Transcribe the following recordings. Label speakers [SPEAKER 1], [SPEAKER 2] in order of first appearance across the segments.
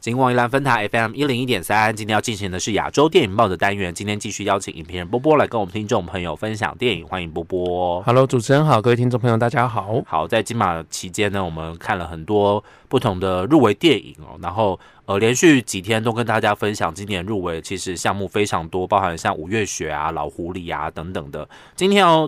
[SPEAKER 1] 金光一兰分台 FM 一零一点三，今天要进行的是亚洲电影报的单元。今天继续邀请影评人波波来跟我们听众朋友分享电影，欢迎波波。
[SPEAKER 2] Hello，主持人好，各位听众朋友，大家好。
[SPEAKER 1] 好，在金马期间呢，我们看了很多不同的入围电影哦，然后呃，连续几天都跟大家分享今年入围其实项目非常多，包含像五月雪啊、老狐狸啊等等的。今天要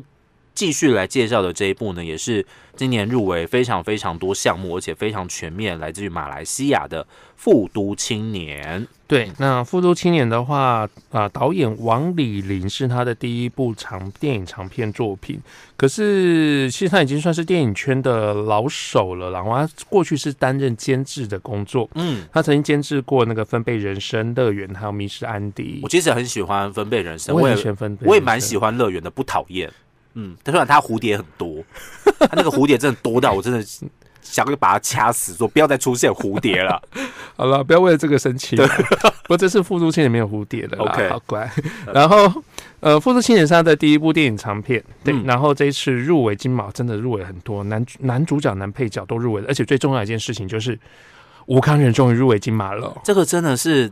[SPEAKER 1] 继续来介绍的这一部呢，也是今年入围非常非常多项目，而且非常全面，来自于马来西亚的《复都青年》。
[SPEAKER 2] 对，那《复都青年》的话，啊、导演王李林是他的第一部长电影长片作品，可是其实他已经算是电影圈的老手了啦。然后他过去是担任监制的工作，
[SPEAKER 1] 嗯，
[SPEAKER 2] 他曾经监制过那个《分贝人生》乐园，还有《迷失安迪
[SPEAKER 1] 我》。其实很喜欢《分贝人生》，
[SPEAKER 2] 我
[SPEAKER 1] 我也
[SPEAKER 2] 喜欢分贝，
[SPEAKER 1] 我也蛮喜。欢乐园的，不讨厌。嗯，但虽然它蝴蝶很多，他那个蝴蝶真的多到我真的想要把它掐死，说不要再出现蝴蝶了。
[SPEAKER 2] 好了，不要为了这个生气。不过这次《复都青年》没有蝴蝶的啦
[SPEAKER 1] OK
[SPEAKER 2] 好乖。然后，呃，《复都青年》是他的第一部电影长片，对。
[SPEAKER 1] 嗯
[SPEAKER 2] 然后这一次入围金马，真的入围很多，男男主角、男配角都入围了，而且最重要的一件事情就是吴康仁终于入围金马了，
[SPEAKER 1] 这个真的是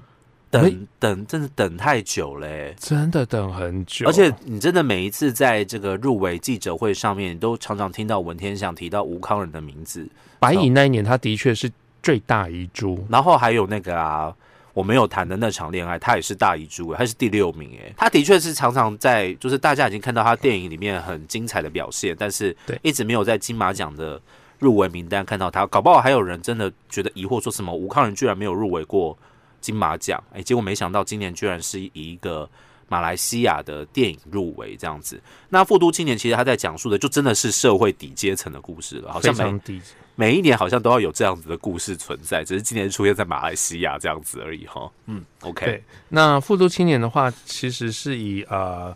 [SPEAKER 1] 等等，真的等太久嘞、
[SPEAKER 2] 真的等很久。
[SPEAKER 1] 而且你真的每一次在这个入围记者会上面，你都常常听到文天祥提到吴康仁的名字，
[SPEAKER 2] 白蚁那一年，他的确是最大遗珠。
[SPEAKER 1] 然后还有那个啊，我没有谈的那场恋爱，他也是大遗珠，他是第六名诶。他的确是常常在，就是大家已经看到他电影里面很精彩的表现，但是
[SPEAKER 2] 对
[SPEAKER 1] 一直没有在金马奖的入围名单看到他。搞不好还有人真的觉得疑惑，说什么吴康仁居然没有入围过金马奖？哎，结果没想到今年居然是以一个。马来西亚的电影入围这样子，那《复都青年》其实他在讲述的就真的是社会底阶层的故事了，好像每每一年好像都要有这样子的故事存在，只是今年出现在马来西亚这样子而已哈。嗯，OK，
[SPEAKER 2] 对，那《复都青年》的话，其实是以呃一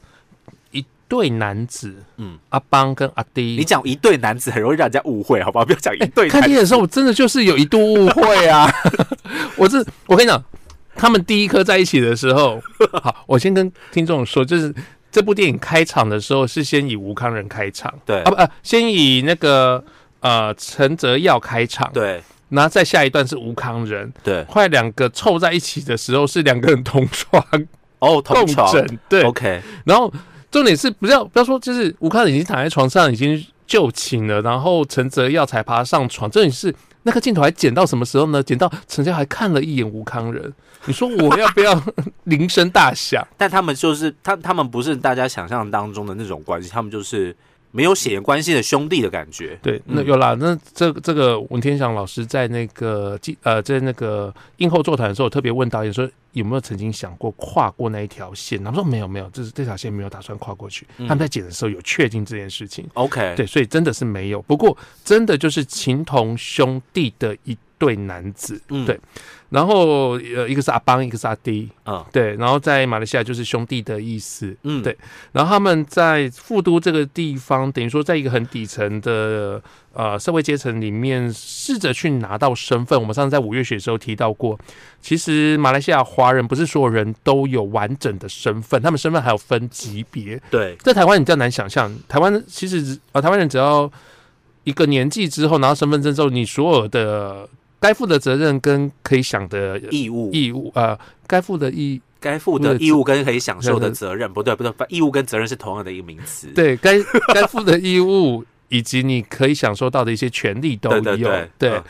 [SPEAKER 2] 对男子，
[SPEAKER 1] 嗯。
[SPEAKER 2] 嗯，阿邦跟阿迪，
[SPEAKER 1] 你讲一对男子很容易让人家误会，好不好？不要讲一对男子。
[SPEAKER 2] 看电影的时候，我真的就是有一度误会啊！我是我跟你讲，他们第一颗在一起的时候，好，我先跟听众说，就是这部电影开场的时候是先以吴康仁开场，
[SPEAKER 1] 对。
[SPEAKER 2] 啊不呃，先以那个呃陈泽耀开场，，
[SPEAKER 1] 对。
[SPEAKER 2] 然后再下一段是吴康仁，
[SPEAKER 1] 对，
[SPEAKER 2] 后来两个凑在一起的时候是两个人同床
[SPEAKER 1] 哦，同床。
[SPEAKER 2] 枕，对
[SPEAKER 1] ，，OK，
[SPEAKER 2] 然后重点是不要不要说，就是吴康已经躺在床上已经就寝了，然后陈泽耀才爬上床。重点是那个镜头还剪到什么时候呢？剪到陈泽耀还看了一眼吴康仁。你说我要不要铃声大响？
[SPEAKER 1] 但他们就是他，他们不是大家想象当中的那种关系，他们就是没有血缘关系的兄弟的感觉。
[SPEAKER 2] 对，那
[SPEAKER 1] 嗯
[SPEAKER 2] 有啦，那这这个文天祥老师在那个记呃在那个映后座谈的时候，特别问导演说有没有曾经想过跨过那一条线？他们说没有没有，就是这条线没有打算跨过去。
[SPEAKER 1] 嗯
[SPEAKER 2] 他们在剪的时候有确定这件事情。
[SPEAKER 1] OK，
[SPEAKER 2] 对，所以真的是没有。不过真的就是情同兄弟的一对男子，
[SPEAKER 1] 嗯
[SPEAKER 2] 对。然后呃，一个是阿邦，一个是阿弟，
[SPEAKER 1] 啊
[SPEAKER 2] 对。然后在马来西亚就是兄弟的意思，
[SPEAKER 1] 嗯，
[SPEAKER 2] 对然后他们在富都这个地方，等于说在一个很底层的呃社会阶层里面，试着去拿到身份。我们上次在五月雪的时候提到过，其实马来西亚华人不是所有人都有完整的身份，他们身份还有分级别。
[SPEAKER 1] 对，
[SPEAKER 2] 在台湾你比较难想象，台湾其实呃台湾人只要一个年纪之后拿到身份证之后，你所有的该负的责任跟可以想的
[SPEAKER 1] 义务、
[SPEAKER 2] 义务呃该负的义
[SPEAKER 1] 该负的义务跟可以享受的责任，不对不对，义务跟责任是同样的一个名词。
[SPEAKER 2] 对该该负的义务以及你可以享受到的一些权利都有
[SPEAKER 1] 对对对嗯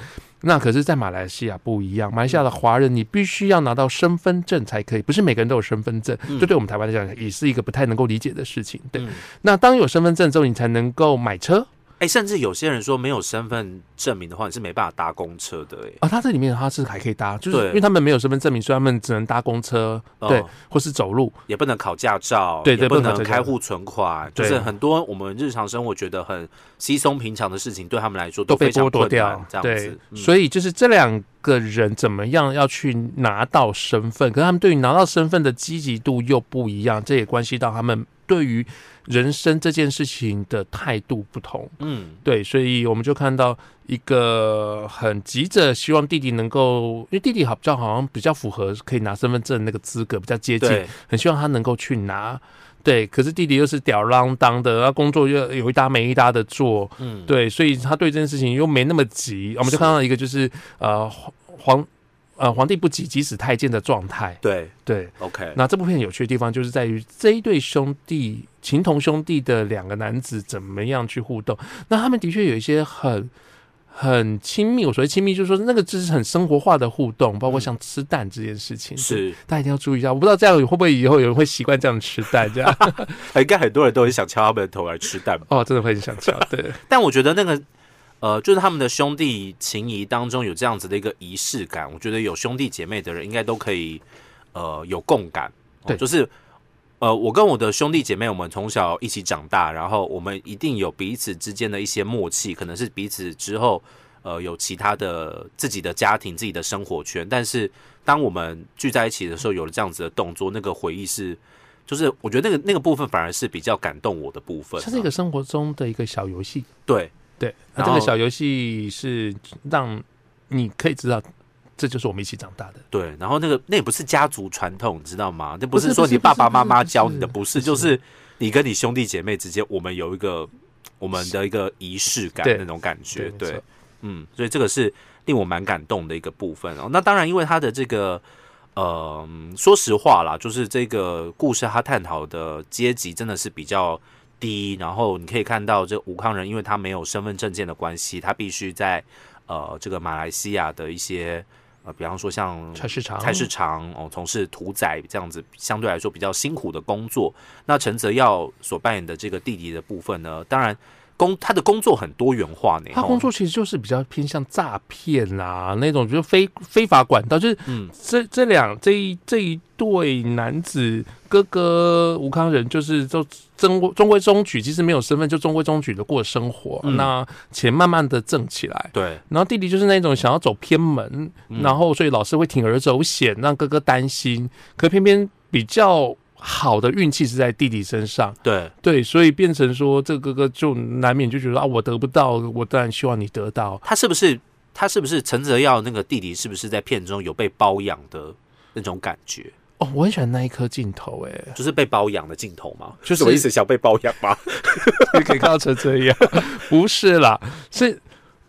[SPEAKER 2] 那可是，在马来西亚不一样，马来西亚的华人你必须要拿到身份证才可以，不是每个人都有身份证。
[SPEAKER 1] 嗯
[SPEAKER 2] 这对我们台湾来讲也是一个不太能够理解的事情。对，
[SPEAKER 1] 嗯
[SPEAKER 2] 那当有身份证之后，你才能够买车
[SPEAKER 1] 哎，甚至有些人说没有身份证明的话，你是没办法搭公车的。哎，
[SPEAKER 2] 啊。他这里面他是还可以搭，就是因为他们没有身份证明，所以他们只能搭公车，
[SPEAKER 1] 哦
[SPEAKER 2] 对，或是走路。
[SPEAKER 1] 也不能考驾照，
[SPEAKER 2] 对对
[SPEAKER 1] 也不
[SPEAKER 2] 不能
[SPEAKER 1] 开户存款，就是很多我们日常生活觉得很稀松平常的事情，对他们来说
[SPEAKER 2] 都被
[SPEAKER 1] 非常
[SPEAKER 2] 剥夺掉，
[SPEAKER 1] 这样子。，嗯
[SPEAKER 2] 所以就是这两个人怎么样要去拿到身份，可是他们对于拿到身份的积极度又不一样，这也关系到他们对于人生这件事情的态度不同。
[SPEAKER 1] 嗯，
[SPEAKER 2] 对，所以我们就看到一个很急着希望弟弟能够，因为弟弟好比较好像比较符合可以拿身份证那个资格，比较接近，很希望他能够去拿。对，可是弟弟又是吊儿郎当的，他工作又有一搭没一搭的做，
[SPEAKER 1] 嗯，
[SPEAKER 2] 对，所以他对这件事情又没那么急。我们就看到一个就是呃黄黄呃皇帝不急急死太监的状态。
[SPEAKER 1] 对
[SPEAKER 2] 对
[SPEAKER 1] ，，OK，
[SPEAKER 2] 那这部片有趣的地方就是在于这一对兄弟情同兄弟的两个男子怎么样去互动。那他们的确有一些很很亲密，我所谓亲密，就是说那个就是很生活化的互动，包括像吃蛋这件事情。
[SPEAKER 1] 是，
[SPEAKER 2] 大家一定要注意一下。我不知道这样会不会以后有人会习惯这样吃蛋，这样
[SPEAKER 1] 应该很多人都很想敲他们的头来吃蛋吧。
[SPEAKER 2] 哦，真的会很想敲。对，
[SPEAKER 1] 但我觉得那个呃，就是他们的兄弟情谊当中有这样子的一个仪式感，我觉得有兄弟姐妹的人应该都可以呃有共感。哦
[SPEAKER 2] 对
[SPEAKER 1] 就是呃，我跟我的兄弟姐妹，我们从小一起长大，然后我们一定有彼此之间的一些默契，可能是彼此之后呃有其他的自己的家庭、自己的生活圈，但是当我们聚在一起的时候，有了这样子的动作，那个回忆是。就是我觉得那个那个部分反而是比较感动我的部分啊、
[SPEAKER 2] 它是一个生活中的一个小游戏。
[SPEAKER 1] 对
[SPEAKER 2] 对，那这个小游戏是让你可以知道，这就是我们一起长大的。
[SPEAKER 1] 对，然后那个那也不是家族传统，你知道吗？那不
[SPEAKER 2] 不是
[SPEAKER 1] 是说你爸爸妈妈教你的，不是，就是是你跟你兄弟姐妹之间，我们有一个我们的一个仪式感那种感觉，对嗯，所以这个是令我蛮感动的一个部分哦。那当然，因为他的这个。呃，说实话啦，就是这个故事他探讨的阶级真的是比较低，然后你可以看到这吴康仁，因为他没有身份证件的关系，他必须在呃这个马来西亚的一些呃，比方说像
[SPEAKER 2] 菜市场，
[SPEAKER 1] 菜市场哦，从事屠宰这样子相对来说比较辛苦的工作。那陈泽耀所扮演的这个弟弟的部分呢，当然工他的工作很多元化呢。哦
[SPEAKER 2] 他工作其实就是比较偏向诈骗啦，那种就是非非法管道，就是
[SPEAKER 1] 嗯
[SPEAKER 2] 这这两这一这一对男子，哥哥吴康仁就是都中中规中矩，其实没有身份就中规中矩的过生活，
[SPEAKER 1] 嗯
[SPEAKER 2] 那钱慢慢的挣起来。
[SPEAKER 1] 对，
[SPEAKER 2] 然后弟弟就是那种想要走偏门，
[SPEAKER 1] 嗯
[SPEAKER 2] 然后所以老师会铤而走险，让哥哥担心，可偏偏比较好的运气是在弟弟身上，
[SPEAKER 1] 对，
[SPEAKER 2] 对，所以变成说这哥哥就难免就觉得啊，我得不到，我当然希望你得到。
[SPEAKER 1] 他是不是他是不是陈泽耀那个弟弟是不是在片中有被包养的那种感觉？
[SPEAKER 2] 哦，我很喜欢那一颗镜头，哎，
[SPEAKER 1] 就是被包养的镜头吗？
[SPEAKER 2] 就是
[SPEAKER 1] 什么意思？想被包养吗？
[SPEAKER 2] 你可以看到成这样，不是啦，是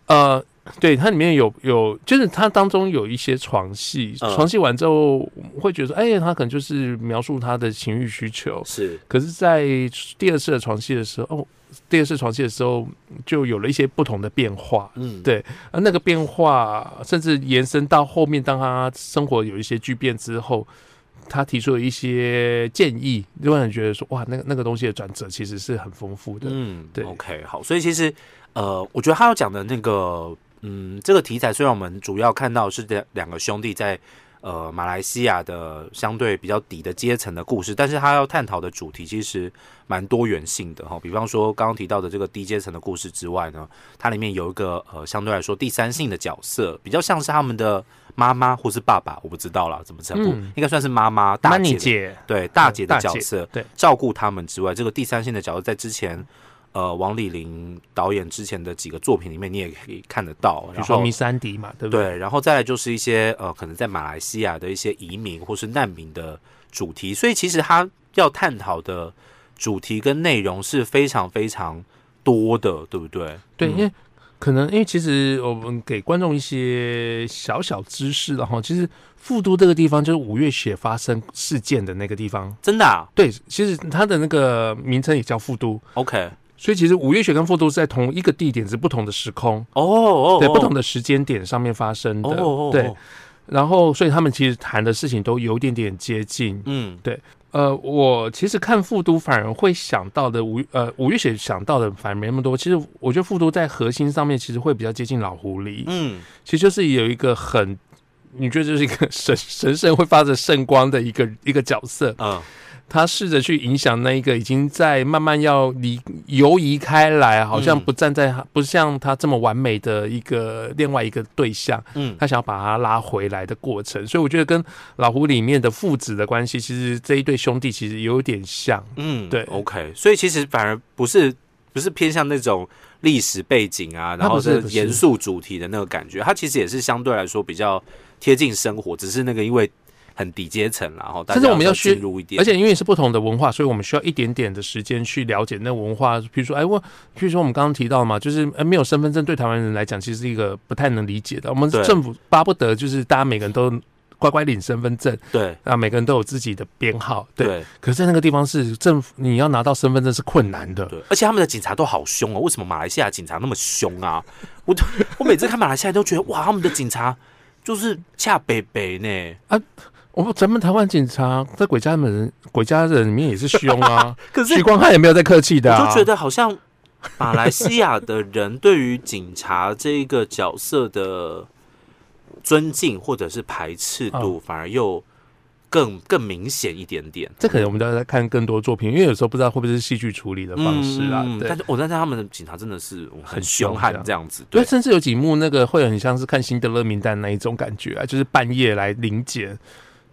[SPEAKER 2] 呃，对，它里面有有，就是它当中有一些床戏，
[SPEAKER 1] 嗯
[SPEAKER 2] 床戏完之后会觉得说，哎，他可能就是描述他的情欲需求，
[SPEAKER 1] 是，
[SPEAKER 2] 可是，在第二次的床戏的时候，哦，第二次床戏的时候就有了一些不同的变化。
[SPEAKER 1] 嗯，
[SPEAKER 2] 对而那个变化，甚至延伸到后面，当他生活有一些巨变之后，他提出了一些建议，就让人觉得说，哇，那个那个东西的转折其实是很丰富的。
[SPEAKER 1] 嗯，
[SPEAKER 2] 对
[SPEAKER 1] ，OK，好，所以其实呃，我觉得他要讲的那个，嗯，这个题材虽然我们主要看到是两两个兄弟在呃马来西亚的相对比较底的阶层的故事，但是他要探讨的主题其实蛮多元性的哈。比方说刚刚提到的这个低阶层的故事之外呢，它里面有一个呃相对来说第三性的角色，比较像是他们的妈妈或是爸爸，我不知道啦，怎么称呼，
[SPEAKER 2] 嗯
[SPEAKER 1] 应该算是妈妈大姐
[SPEAKER 2] 姐，
[SPEAKER 1] 对大姐的角色，
[SPEAKER 2] 对
[SPEAKER 1] 照顾他们之外，这个第三性的角色在之前，呃，王丽玲导演之前的几个作品里面，你也可以看得到。然后
[SPEAKER 2] 比如说迷三迪嘛，对不对？
[SPEAKER 1] 对，然后再来就是一些呃，可能在马来西亚的一些移民或是难民的主题，所以其实他要探讨的主题跟内容是非常非常多的，对不对？
[SPEAKER 2] 对，
[SPEAKER 1] 嗯
[SPEAKER 2] 因为可能因为其实我们给观众一些小小知识，然后其实富都这个地方就是五月雪发生事件的那个地方。
[SPEAKER 1] 真的啊
[SPEAKER 2] 对，其实它的那个名称也叫富都
[SPEAKER 1] ，，OK，
[SPEAKER 2] 所以其实五月雪跟富都是在同一个地点，是不同的时空，
[SPEAKER 1] 哦哦，
[SPEAKER 2] 对，不同
[SPEAKER 1] 的
[SPEAKER 2] 的时间点上面发生的。对，，然后所以他们其实谈的事情都有点点接近。
[SPEAKER 1] 嗯，对
[SPEAKER 2] 呃，我其实看富都反而会想到的五呃五月雪想到的反而没那么多。其实我觉得富都在核心上面其实会比较接近老狐狸，
[SPEAKER 1] 嗯，
[SPEAKER 2] 其实就是有一个很。你觉得就是一个神神圣会发着圣光的一个一个角色，
[SPEAKER 1] 嗯，
[SPEAKER 2] 他试着去影响那一个已经在慢慢要离游移开来，好像
[SPEAKER 1] 嗯
[SPEAKER 2] 不站在他、不像他这么完美的一个另外一个对象，
[SPEAKER 1] 嗯，
[SPEAKER 2] 他想要把他拉回来的过程。所以我觉得跟老胡里面的父子的关系，其实这一对兄弟其实有点像。
[SPEAKER 1] 嗯，
[SPEAKER 2] 对
[SPEAKER 1] ，OK，所以其实反而不是不是偏向那种历史背景啊，然后是严肃主题的那个感觉，它其实也是相对来说比较贴近生活，只是那个因为很底阶层啦，然后
[SPEAKER 2] 但是我们要去
[SPEAKER 1] 进入一点，
[SPEAKER 2] 而且因为是不同的文化，所以我们需要一点点的时间去了解那文化。比如说，哎，我，比如说我们刚刚提到嘛，就是呃，没有身份证对台湾人来讲，其实是一个不太能理解的。我们政府巴不得就是大家每个人都乖乖领身份证，
[SPEAKER 1] 对
[SPEAKER 2] 啊，每个人都有自己的编号，对。
[SPEAKER 1] 对
[SPEAKER 2] 可是，在那个地方是政府，你要拿到身份证是困难的。
[SPEAKER 1] 对，而且他们的警察都好凶哦，为什么马来西亚警察那么凶啊？我我每次看马来西亚都觉得哇，他们的警察就是恰北北呢，
[SPEAKER 2] 我们咱们台湾警察在鬼家人鬼家人里面也是凶啊，
[SPEAKER 1] 可是
[SPEAKER 2] 许光汉也没有在客气的、啊，
[SPEAKER 1] 我就觉得好像马来西亚的人对于警察这个角色的尊敬或者是排斥度，反而又更更明显一点点。
[SPEAKER 2] 这可能我们都要再看更多作品，因为有时候不知道会不会是戏剧处理的方式啊。
[SPEAKER 1] 但是我但是他们的警察真的是很
[SPEAKER 2] 很凶
[SPEAKER 1] 凶悍
[SPEAKER 2] 这样
[SPEAKER 1] 子，
[SPEAKER 2] 对，
[SPEAKER 1] 对
[SPEAKER 2] 甚至有几幕那个会很像是看《辛德勒名单》那一种感觉啊，就是半夜来临检。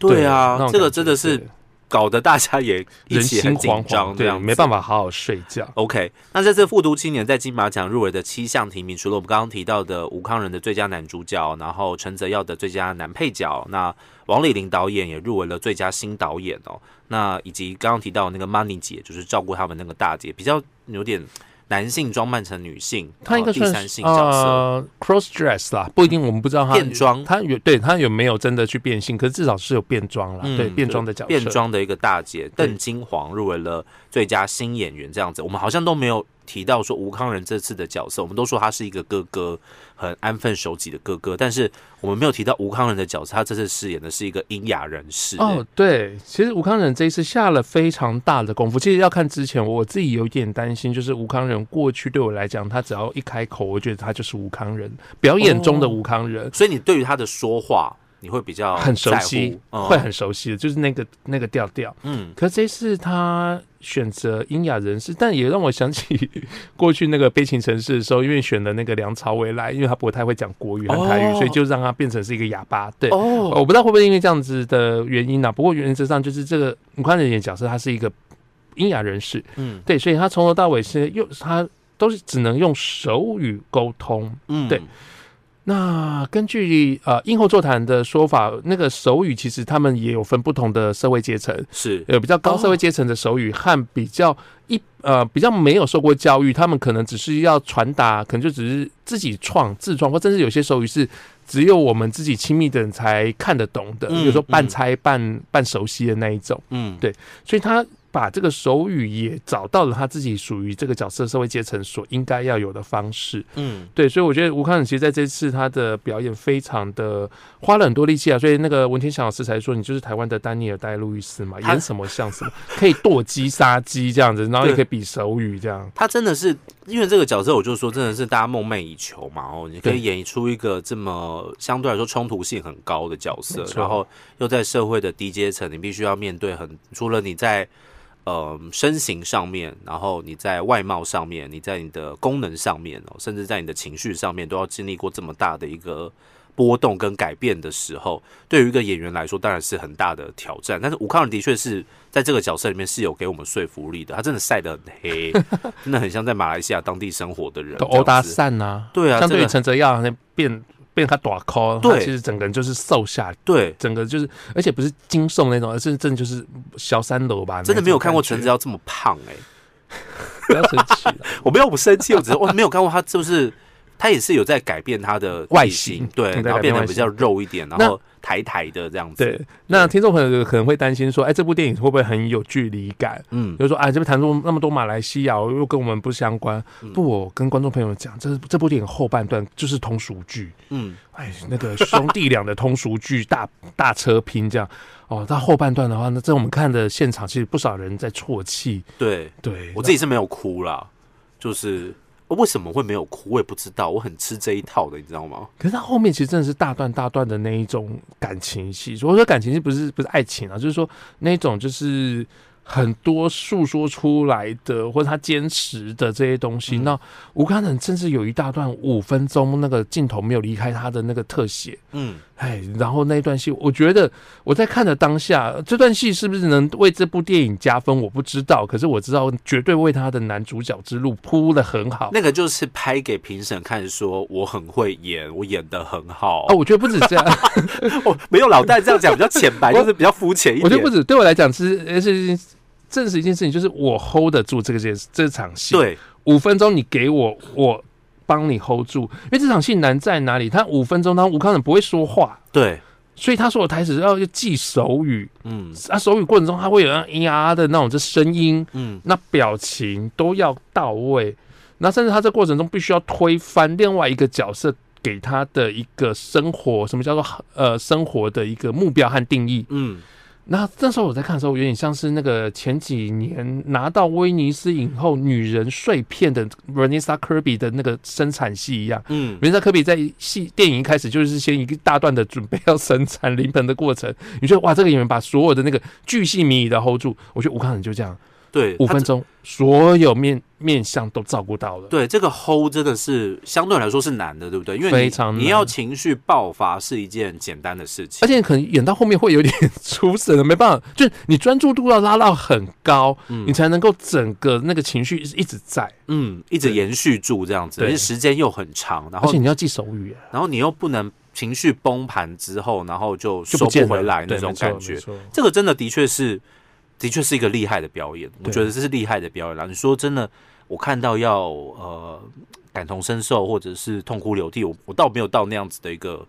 [SPEAKER 1] 对啊这个真的是搞得大家也一
[SPEAKER 2] 人
[SPEAKER 1] 起很紧张这样，
[SPEAKER 2] 没办法好好睡觉。
[SPEAKER 1] OK，那在这次复读青年在金马奖入围的七项提名，除了我们刚刚提到的吴康仁的最佳男主角，然后陈泽耀的最佳男配角，那王丽玲导演也入围了最佳新导演哦。那以及刚刚提到那个 Money 姐，就是照顾他们那个大姐，比较有点男性装扮成女性，
[SPEAKER 2] 他应该算是
[SPEAKER 1] 三性角色。
[SPEAKER 2] 呃 cross dress 啦，不一定，我们不知道他
[SPEAKER 1] 变装。
[SPEAKER 2] 他有对他有没有真的去变性，可是至少是有变装啦，
[SPEAKER 1] 嗯
[SPEAKER 2] 对变装的角色，
[SPEAKER 1] 变装的一个大姐邓金黄入围了最佳新演员，这样子，我们好像都没有提到说吴康仁这次的角色，我们都说他是一个哥哥，很安分守己的哥哥，但是我们没有提到吴康仁的角色，他这次饰演的是一个聋哑人士。
[SPEAKER 2] 哦，对，其实吴康仁这一次下了非常大的功夫。其实要看之前，我自己有点担心，就是吴康仁过去对我来讲，他只要一开口，我觉得他就是吴康仁，表演中的吴康仁。
[SPEAKER 1] 所以你对于他的说话，你会比较
[SPEAKER 2] 很熟悉，
[SPEAKER 1] 嗯。
[SPEAKER 2] 会很熟悉的，就是那个那个调调。
[SPEAKER 1] 嗯，
[SPEAKER 2] 可这次他选择英雅人士，但也让我想起过去那个悲情城市的时候，因为选了那个梁朝伟来，因为他不太会讲国语和台语，
[SPEAKER 1] 哦。
[SPEAKER 2] 所以就让他变成是一个哑巴。对，
[SPEAKER 1] 哦，
[SPEAKER 2] 我不知道会不会因为这样子的原因呢、不过原则上就是这个吴康仁演的角色，他是一个英雅人士，
[SPEAKER 1] 嗯。
[SPEAKER 2] 对，所以他从头到尾是用他都是只能用手语沟通。
[SPEAKER 1] 嗯，
[SPEAKER 2] 对那根据呃英后座谈的说法，那个手语其实他们也有分不同的社会阶层，
[SPEAKER 1] 是。
[SPEAKER 2] 有比较高社会阶层的手语和比较一呃比较没有受过教育，他们可能只是要传达，可能就只是自己创自创，或甚至有些手语是只有我们自己亲密的人才看得懂的，
[SPEAKER 1] 嗯
[SPEAKER 2] 比如说半
[SPEAKER 1] 嗯。
[SPEAKER 2] 猜半半熟悉的那一种。
[SPEAKER 1] 嗯。
[SPEAKER 2] 对所以他把这个手语也找到了他自己属于这个角色社会阶层所应该要有的方式。
[SPEAKER 1] 嗯
[SPEAKER 2] 对，所以我觉得吴康仁其实在这次他的表演非常的花了很多力气啊，所以那个文天祥老师才说你就是台湾的丹尼尔戴路易斯嘛，演什么像什么，可以剁鸡杀鸡这样子，然后也可以比手语这样。
[SPEAKER 1] 他真的是因为这个角色，我就说真的是大家梦寐以求嘛。哦，你可以
[SPEAKER 2] 对
[SPEAKER 1] 演出一个这么相对来说冲突性很高的角色然后又在社会的低阶层，你必须要面对很除了你在呃身形上面，然后你在外貌上面，你在你的功能上面哦，甚至在你的情绪上面，都要经历过这么大的一个。波动跟改变的时候，对于一个演员来说，当然是很大的挑战。但是吴康仁的确是在这个角色里面是有给我们说服力的，他真的晒得很黑，真的很像在马来西亚当地生活的人，
[SPEAKER 2] 都欧达
[SPEAKER 1] 这样子
[SPEAKER 2] 散呐，
[SPEAKER 1] 对啊，
[SPEAKER 2] 相对于陈泽耀那变变他短 call，其实整个人就是瘦下来，
[SPEAKER 1] 对，
[SPEAKER 2] 整个就是，而且不是精瘦那种，而是真的就是小三楼吧，
[SPEAKER 1] 真的没有看过陈
[SPEAKER 2] 子
[SPEAKER 1] 子，耀这么胖哎、
[SPEAKER 2] 不要生气。
[SPEAKER 1] 我没有不生气，我只是我没有看过他就是他也是有在改变他的
[SPEAKER 2] 外形
[SPEAKER 1] 型，对，然后
[SPEAKER 2] 变
[SPEAKER 1] 得比较肉一点，然
[SPEAKER 2] 那
[SPEAKER 1] 后抬抬的这样子，
[SPEAKER 2] 对，那听众朋友可能会担心说，哎，这部电影会不会很有距离感？
[SPEAKER 1] 嗯
[SPEAKER 2] 比如说，啊，这边谈出那么多马来西亚，又跟我们不相关。
[SPEAKER 1] 嗯
[SPEAKER 2] 不，我跟观众朋友讲，这这部电影后半段就是通俗剧，
[SPEAKER 1] 嗯，
[SPEAKER 2] 哎，那个兄弟俩的通俗剧，大大车拼这样。哦，到后半段的话那，在我们看的现场，其实不少人在啜泣。
[SPEAKER 1] 对
[SPEAKER 2] 对，
[SPEAKER 1] 我自己是没有哭啦，就是为什么会没有哭，我也不知道，我很吃这一套的，你知道吗？
[SPEAKER 2] 可是他后面其实真的是大段大段的那一种感情戏，我说感情戏不是不是爱情啊，就是说那种就是很多诉说出来的，或者他坚持的这些东西。
[SPEAKER 1] 嗯
[SPEAKER 2] 那吴康仁甚至有一大段五分钟那个镜头没有离开他的那个特写，
[SPEAKER 1] 嗯，
[SPEAKER 2] 哎，然后那一段戏，我觉得我在看的当下，这段戏是不是能为这部电影加分，我不知道。可是我知道，绝对为他的男主角之路铺的很好。
[SPEAKER 1] 那个就是拍给评审看，说我很会演，我演的很好。
[SPEAKER 2] 哦，我觉得不止这样，
[SPEAKER 1] 我，没有老戴这样讲比较浅白，就是比较肤浅一点。
[SPEAKER 2] 我觉得不止，对我来讲，其实是证实一件事情，就是我 hold 得住这个件这场戏。
[SPEAKER 1] 对，
[SPEAKER 2] 五分钟你给我，我。帮你 hold 住，因为这场戏难在哪里？他五分钟，他吴康仁不会说话，
[SPEAKER 1] 对，
[SPEAKER 2] 所以他说的台词要记手语，嗯，啊，手语过程中他会有那咿呀的那种这声音，嗯，那表情都要到位，那甚至他这过程中必须要推翻另外一个角色给他的一个生活，什么叫做呃生活的一个目标和定义，嗯。那那时候我在看的时候，有点像是那个前几年拿到威尼斯影后女人碎片的 Vanessa Kirby 的那个生产戏一样。嗯，Vanessa Kirby 在戏电影一开始就是先一个大段的准备要生产临盆的过程，你觉得哇，这个演员把所有的那个巨细靡遗的 hold 住，我觉得吴康仁就这样。
[SPEAKER 1] 对，
[SPEAKER 2] 五分钟，所有面面相都照顾到了。
[SPEAKER 1] 对，这个 hold 真的是相对来说是难的，对不对？因为非常你要情绪爆发是一件简单的事情，
[SPEAKER 2] 而且可能演到后面会有点出神了，没办法，就是你专注度要拉到很高，你才能够整个那个情绪一直在，
[SPEAKER 1] 嗯，一直延续住这样子，而且时间又很长，然后
[SPEAKER 2] 而且你要记手语，
[SPEAKER 1] 然后你又不能情绪崩盘之后，然后就收不回来那种感觉，这个真的的确是。的确是一个厉害的表演，我觉得这是厉害的表演啦。你说真的，我看到要呃感同身受或者是痛哭流涕，我我倒没有到那样子的一个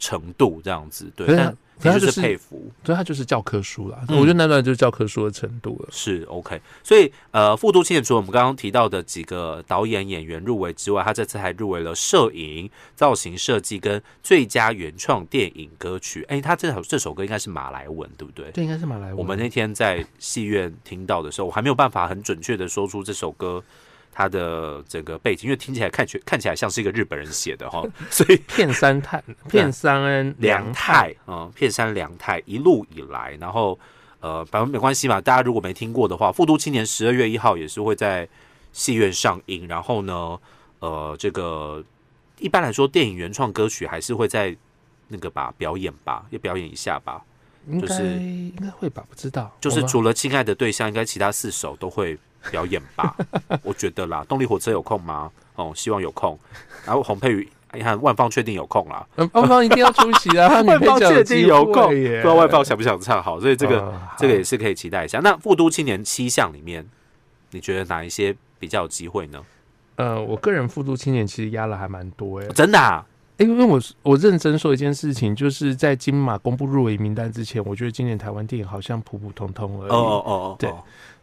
[SPEAKER 1] 程度，这样子对，但。他就是佩服，
[SPEAKER 2] 所以他就是教科书了。我觉得那段就是教科书的程度了。
[SPEAKER 1] 是 OK，所以呃，复读青年除了我们刚刚提到的几个导演演员入围之外，他这次还入围了摄影、造型设计跟最佳原创电影歌曲。哎，他这首这首歌应该是马来文，对不对？
[SPEAKER 2] 对，应该是马来文。
[SPEAKER 1] 我们那天在戏院听到的时候，我还没有办法很准确的说出这首歌。他的整个背景，因为听起来看起看起来像是一个日本人写的哈，所以
[SPEAKER 2] 片山太片山良太
[SPEAKER 1] 啊，片山良太一路以来，然后呃，反正没关系嘛。大家如果没听过的话，《复读青年》十二月一号也是会在戏院上映。然后呢，呃，这个一般来说，电影原创歌曲还是会在那个吧表演吧，要表演一下吧，
[SPEAKER 2] 就是应该会吧，不知道。
[SPEAKER 1] 就是除了《亲爱的对象》，应该其他四首都会。表演吧，我觉得啦。动力火车有空吗？哦，希望有空。然后洪佩瑜，你看万芳确定有空啦。
[SPEAKER 2] 万芳一定要出席啊！
[SPEAKER 1] 万芳确定有空，不知道万芳想不想唱好，所以这个这个也是可以期待一下。那复都青年七项里面，你觉得哪一些比较有机会呢？
[SPEAKER 2] 呃，我个人复都青年其实压了还蛮多哎，
[SPEAKER 1] 真的。啊。
[SPEAKER 2] 因为我我认真说一件事情，就是在金马公布入围名单之前，我觉得今年台湾电影好像普普通通而已。哦哦哦，对。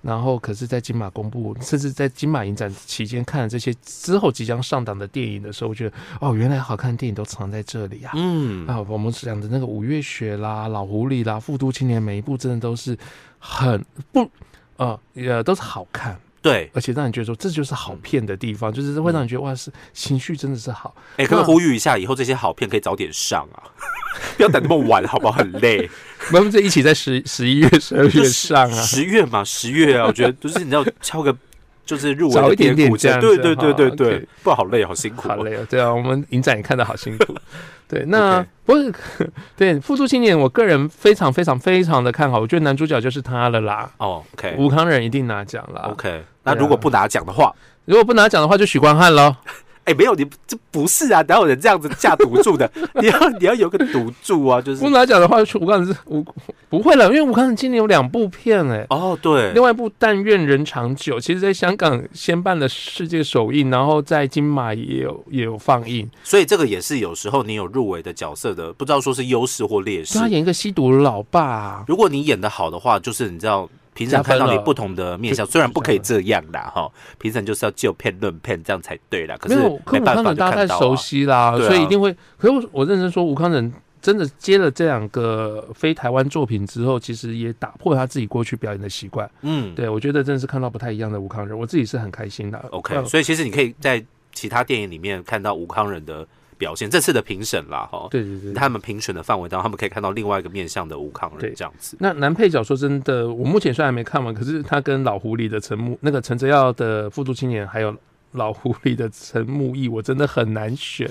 [SPEAKER 2] 然后，可是，在金马公布，甚至在金马影展期间看了这些之后即将上档的电影的时候，我觉得，哦，原来好看的电影都藏在这里啊！嗯，啊，我们讲的那个《五月雪》啦，《老狐狸》啦，《复都青年》，每一部真的都是很不，呃，也都是好看。
[SPEAKER 1] 对，
[SPEAKER 2] 而且让你觉得说这就是好片的地方，就是会让你觉得哇，是情绪真的是好。
[SPEAKER 1] 哎，可以呼吁一下，以后这些好片可以早点上啊，不要等那么晚，好不好？很累。
[SPEAKER 2] 我们这一起在十十一月、十二月上啊，
[SPEAKER 1] 十月嘛，十月啊，我觉得就是你要敲个，就是入围
[SPEAKER 2] 一点点这样，
[SPEAKER 1] 对对对对对，不好累，好辛苦，
[SPEAKER 2] 好累啊。对啊，我们影展也看得好辛苦。对，那不是 对《复读青年》，我个人非常非常非常的看好，我觉得男主角就是他了啦。哦
[SPEAKER 1] ，OK，
[SPEAKER 2] 吴康仁一定拿奖了。
[SPEAKER 1] OK，那如果不拿奖的话，
[SPEAKER 2] 如果不拿奖的话，就许光汉喽。
[SPEAKER 1] 哎，没有你这不是啊，哪有人这样子下赌注的？你要 你要有个赌注啊，就是
[SPEAKER 2] 不拿奖的话，吴康仁是吴不会了，因为吴康仁今年有两部片哎。
[SPEAKER 1] 哦，对，
[SPEAKER 2] 另外一部《但愿人长久》，其实在香港先办了世界首映，然后在金马也有也有放映，
[SPEAKER 1] 所以这个也是有时候你有入围的角色的，不知道说是优势或劣势。
[SPEAKER 2] 他演一个吸毒老爸，
[SPEAKER 1] 如果你演的好的话，就是你知道。评审看到你不同的面相，虽然不可以这样啦，哈，评审就是要就片论片，这样才对啦。可是没办法，
[SPEAKER 2] 大家太熟悉啦，所以一定会。可是我我认真说，吴康仁真的接了这两个非台湾作品之后，其实也打破他自己过去表演的习惯。嗯，对我觉得真的是看到不太一样的吴康仁，我自己是很开心的。
[SPEAKER 1] OK，所以其实你可以在其他电影里面看到吴康仁的。表现这次的评审啦，哈，
[SPEAKER 2] 对对对，
[SPEAKER 1] 他们评审的范围当中，他们可以看到另外一个面向的吴康仁这样子。
[SPEAKER 2] 那男配角说真的，我目前虽然没看完，可是他跟老狐狸的陈木，那个陈泽耀的复读青年，还有老狐狸的陈木易，我真的很难选。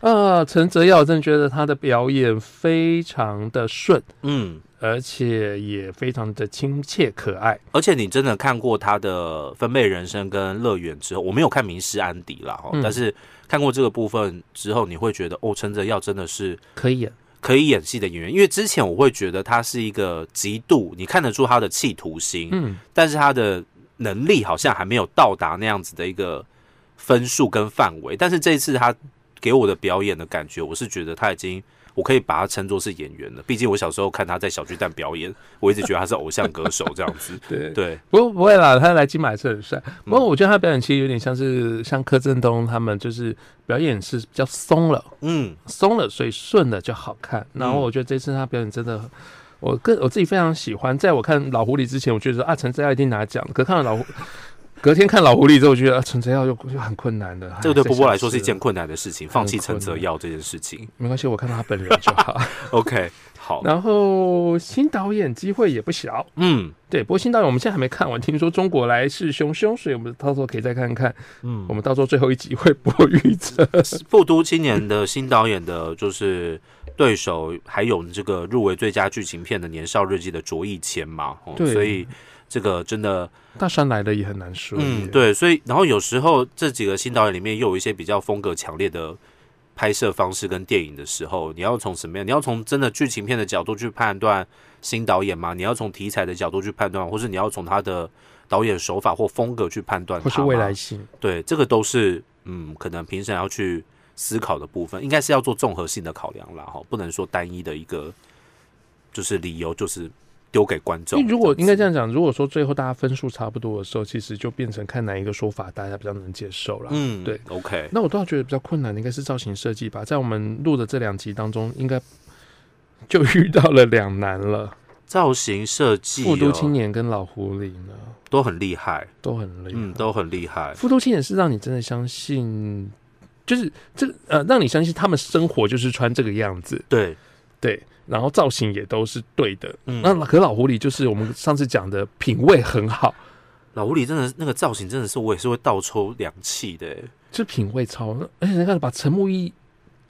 [SPEAKER 2] 啊，陈泽耀，我真的觉得他的表演非常的顺，
[SPEAKER 1] 嗯，
[SPEAKER 2] 而且也非常的亲切可爱。
[SPEAKER 1] 而且你真的看过他的《分贝人生》跟《乐园》之后，我没有看《迷失安迪》啦，哈、
[SPEAKER 2] 嗯
[SPEAKER 1] 但是看过这个部分之后，你会觉得哦，陈哲耀真的是
[SPEAKER 2] 可以演，
[SPEAKER 1] 可以演戏的演员，因为之前我会觉得他是一个极度你看得出他的企图心，
[SPEAKER 2] 嗯，
[SPEAKER 1] 但是他的能力好像还没有到达那样子的一个分数跟范围。但是这一次他给我的表演的感觉，我是觉得他已经，我可以把他称作是演员了。毕竟我小时候看他在小巨蛋表演，我一直觉得他是偶像歌手这样子。
[SPEAKER 2] 对。
[SPEAKER 1] 对，
[SPEAKER 2] 不不会啦，他来金马还是很帅。不过我觉得他表演其实有点像是像柯震东他们，就是表演是比较松了，
[SPEAKER 1] 嗯，
[SPEAKER 2] 松了，所以顺了就好看。然后我觉得这次他表演真的，我个我自己非常喜欢。在我看老狐狸之前，我觉得说啊陈志耀一定拿奖，可看了老狐，隔天看老狐狸之后，我觉得啊陈泽耀又又很困难的。
[SPEAKER 1] 这个对波波来说是一
[SPEAKER 2] 哎
[SPEAKER 1] 件困难的事情，放弃陈泽耀这件事情。
[SPEAKER 2] 没关系，我看到他本人就好。
[SPEAKER 1] OK，好，
[SPEAKER 2] 然后新导演机会也不小，
[SPEAKER 1] 嗯
[SPEAKER 2] 对。不过新导演我们现在还没看完，听说中国来势汹汹，所以我们到时候可以再看看。
[SPEAKER 1] 嗯
[SPEAKER 2] 我，们到时候最后一集会播预测。
[SPEAKER 1] 复都青年的新导演的，就是对手，还有这个入围最佳剧情片的《年少日记》的卓一谦嘛，哦、
[SPEAKER 2] 对
[SPEAKER 1] 所以这个真的，
[SPEAKER 2] 大山来了也很难说。
[SPEAKER 1] 嗯，，对，所以然后有时候这几个新导演里面又有一些比较风格强烈的拍摄方式跟电影的时候，你要从什么样？你要从真的剧情片的角度去判断新导演吗？你要从题材的角度去判断，或是你要从他的导演手法或风格去判断他，
[SPEAKER 2] 或是未来性。
[SPEAKER 1] 对，这个都是嗯，可能评审要去思考的部分，应该是要做综合性的考量啦，哈，不能说单一的一个就是理由就是丢给观众。
[SPEAKER 2] 如果应该这
[SPEAKER 1] 样
[SPEAKER 2] 样讲，如果说最后大家分数差不多的时候，其实就变成看哪一个说法大家比较能接受了。
[SPEAKER 1] 嗯，
[SPEAKER 2] 对
[SPEAKER 1] ，OK，
[SPEAKER 2] 那我倒觉得比较困难的应该是造型设计吧，在我们录的这两集当中，应该就遇到了两难了。
[SPEAKER 1] 造型设计、
[SPEAKER 2] 复读青
[SPEAKER 1] 哦、
[SPEAKER 2] 年跟老狐狸呢，
[SPEAKER 1] 都很厉害，
[SPEAKER 2] 都很厉。
[SPEAKER 1] 嗯，都很厉害，
[SPEAKER 2] 复读青年是让你真的相信，就是这呃，让你相信他们生活就是穿这个样子，
[SPEAKER 1] 对，
[SPEAKER 2] 对，然后造型也都是对的。
[SPEAKER 1] 嗯，
[SPEAKER 2] 那可老狐狸就是我们上次讲的品味很好，
[SPEAKER 1] 老狐狸真的那个造型真的是我也是会倒抽凉气的，欸
[SPEAKER 2] 就品味超，而且你看把陈木易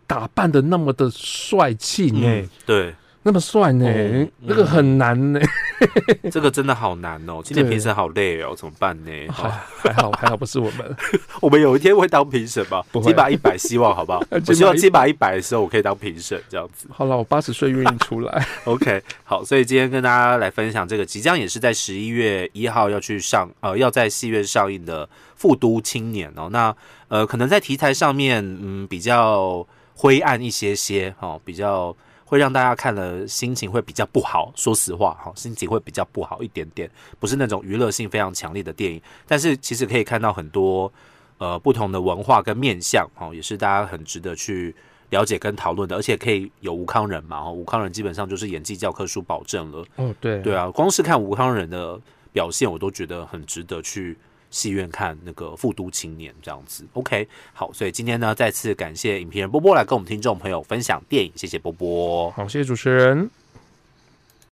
[SPEAKER 2] 打扮的那么的帅气呢，
[SPEAKER 1] 嗯，对，
[SPEAKER 2] 那么帅呢，
[SPEAKER 1] 哦
[SPEAKER 2] 那个很难呢。
[SPEAKER 1] 这个真的好难哦，今天
[SPEAKER 2] 对
[SPEAKER 1] 评审好累哦，怎么办呢？
[SPEAKER 2] 还
[SPEAKER 1] 好，
[SPEAKER 2] 还好还好不是我们，
[SPEAKER 1] 我们有一天会当评审吧？
[SPEAKER 2] 不会
[SPEAKER 1] 几把一百，希望好不好？我希望
[SPEAKER 2] 几
[SPEAKER 1] 几把一百的时候，我可以当评审，这样子。
[SPEAKER 2] 好了，我八十岁愿意出来。
[SPEAKER 1] OK，好，所以今天跟大家来分享这个即将也是在十一月一号要去上，呃，要在戏院上映的《复都青年》哦。那呃，可能在题材上面，嗯，比较灰暗一些些，哦，比较会让大家看了心情会比较不好。说实话，哈、心情会比较不好一点点，不是那种娱乐性非常强烈的电影，但是其实可以看到很多呃不同的文化跟面相，哈，也是大家很值得去。了解跟讨论的，而且可以有吴康仁嘛？哈，吴康仁基本上就是演技教科书保证了。
[SPEAKER 2] 哦，对
[SPEAKER 1] 对啊，光是看吴康仁的表现，我都觉得很值得去戏院看那个《复读青年》这样子。OK，好，所以今天呢，再次感谢影评人波波来跟我们听众朋友分享电影，谢谢波波。
[SPEAKER 2] 好，谢谢主持人。